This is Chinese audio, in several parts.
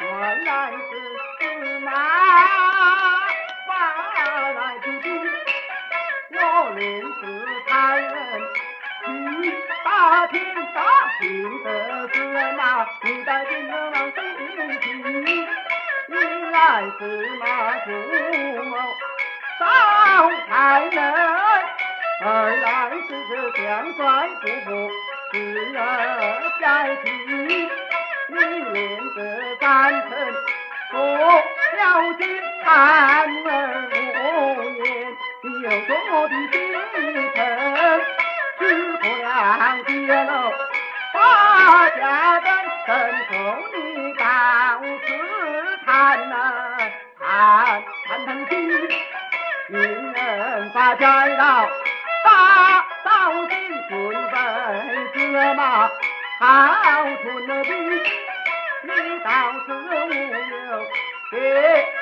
原来是司马发来的兵我领史太人去打听打听得司马懿带兵的囊中之来是那主母招才人二来是将帅不服第二载着三层做了军看儿无言，你有多的心疼，只不了解了大家的身后你到此谈呐，谈谈谈心，令人把家到大刀进准备子马，好准了兵，你倒是无有。别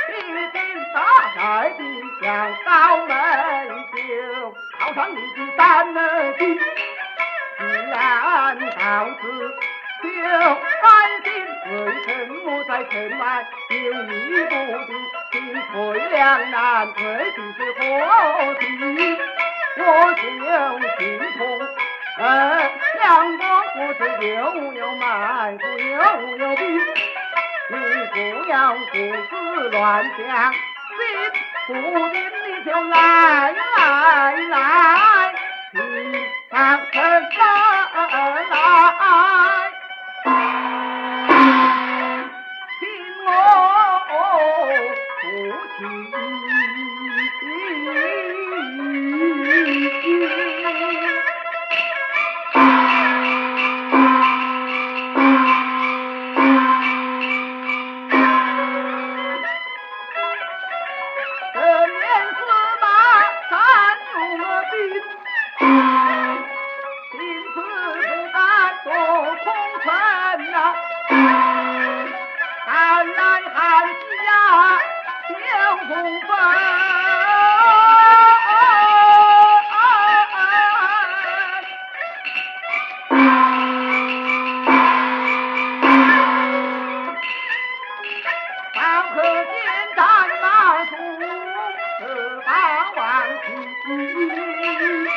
一听大寨的将高门酒，靠上你的三儿军，自然到此就安心。为什么在城外有你不定？进退两难，退的是何地？两个不知又有埋伏又有兵。你不要胡思乱想，心不定你就来来来，你上城来，入了兵，因此不敢做空城呐。看来汉家有不分。方可见战马出，此八 Thank you.